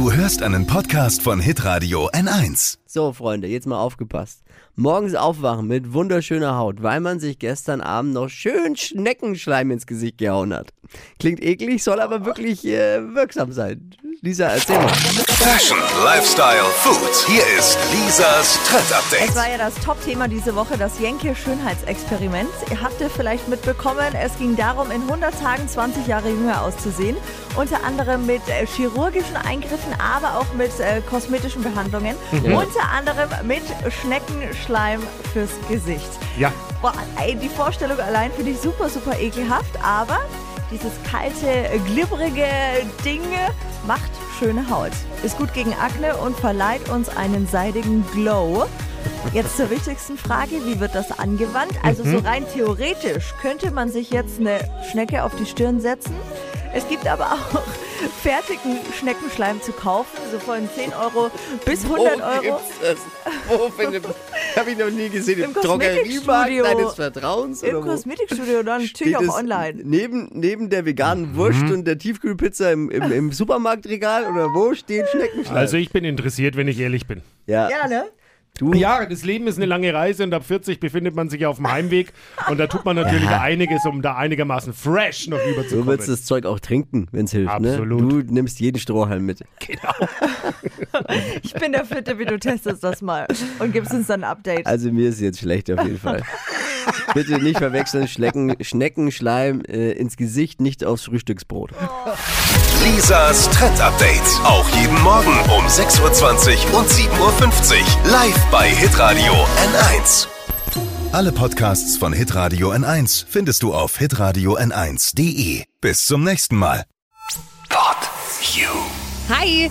Du hörst einen Podcast von Hitradio N1. So, Freunde, jetzt mal aufgepasst. Morgens aufwachen mit wunderschöner Haut, weil man sich gestern Abend noch schön Schneckenschleim ins Gesicht gehauen hat. Klingt eklig, soll aber wirklich äh, wirksam sein. Lisa, erzähl mal. Fashion, Lifestyle, Food. Hier ist Lisas Trend Es war ja das Top-Thema diese Woche, das Jenke Schönheitsexperiment. Ihr habt ihr vielleicht mitbekommen, es ging darum, in 100 Tagen 20 Jahre jünger auszusehen. Unter anderem mit äh, chirurgischen Eingriffen, aber auch mit äh, kosmetischen Behandlungen. Unter anderem mit Schneckenschleim fürs Gesicht. Ja, Boah, ey, die Vorstellung allein finde ich super, super ekelhaft, aber dieses kalte, glibberige Ding macht schöne Haut. Ist gut gegen Akne und verleiht uns einen seidigen Glow. Jetzt zur wichtigsten Frage, wie wird das angewandt? Also so rein theoretisch könnte man sich jetzt eine Schnecke auf die Stirn setzen. Es gibt aber auch fertigen Schneckenschleim zu kaufen, so von 10 Euro bis 100 Euro. gibt's das? Wo findet Habe ich noch nie gesehen. Im Drogeriemarkt Kosmetikstudio. deines Vertrauens? Im? Kosmetikstudio dann natürlich auch online. Neben, neben der veganen Wurst und der Tiefkühlpizza im, im, im Supermarktregal oder wo steht Schneckenschleim? also ich bin interessiert, wenn ich ehrlich bin. ja, Ja, ne? Du, Ja, das Leben ist eine lange Reise und ab 40 befindet man sich auf dem Heimweg und da tut man natürlich einiges, um da einigermaßen fresh noch du rüberzukommen. willst das Zeug auch trinken, wenn es hilft. Absolut. Ne? Du nimmst jeden Strohhalm mit. Ich bin der Fitte, wie du testest das mal und gibst uns dann ein Update. Also mir ist jetzt schlecht auf jeden Fall. Bitte nicht verwechseln, Schlecken, Schneckenschleim äh, ins Gesicht, nicht aufs Frühstücksbrot. Lisas Trend Update. Auch jeden Morgen um 6.20 Uhr und 7.50 Uhr. Live bei Hitradio N1. Alle Podcasts von Hitradio N1 findest du auf hitradio n1.de. Bis zum nächsten Mal. Pod You. Hi!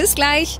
Bis gleich.